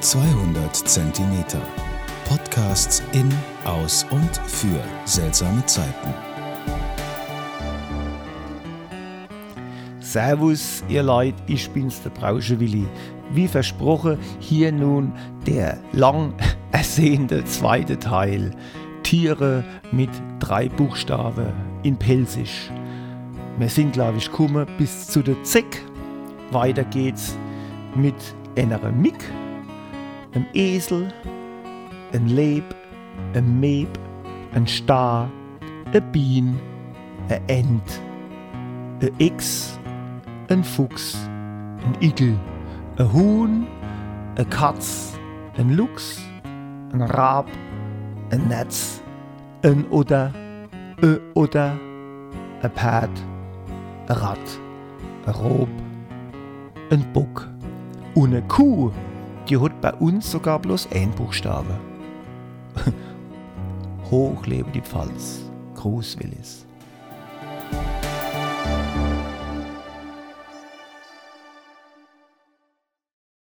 200 Zentimeter. Podcasts in, aus und für seltsame Zeiten. Servus, ihr Leid, ich bin's, der Brauschewilli. Wie versprochen, hier nun der lang ersehnte zweite Teil. Tiere mit drei Buchstaben in Pelsisch. Wir sind, glaube ich, gekommen bis zu der Zeck. Weiter geht's mit einer Mick, einem Esel, ein Leb, ein Meb, ein Star, ein Bien, ein Ent, ein X, ein Fuchs, ein Igel, ein Huhn, ein Katz, ein Luchs, ein Rab, ein Netz, ein Oder, ein Oder, ein Pferd, ein Rad, ein Rob, ein Bock und eine Kuh, die hat bei uns sogar bloß ein Buchstabe. Hoch lebe die Pfalz. Gruß Willis.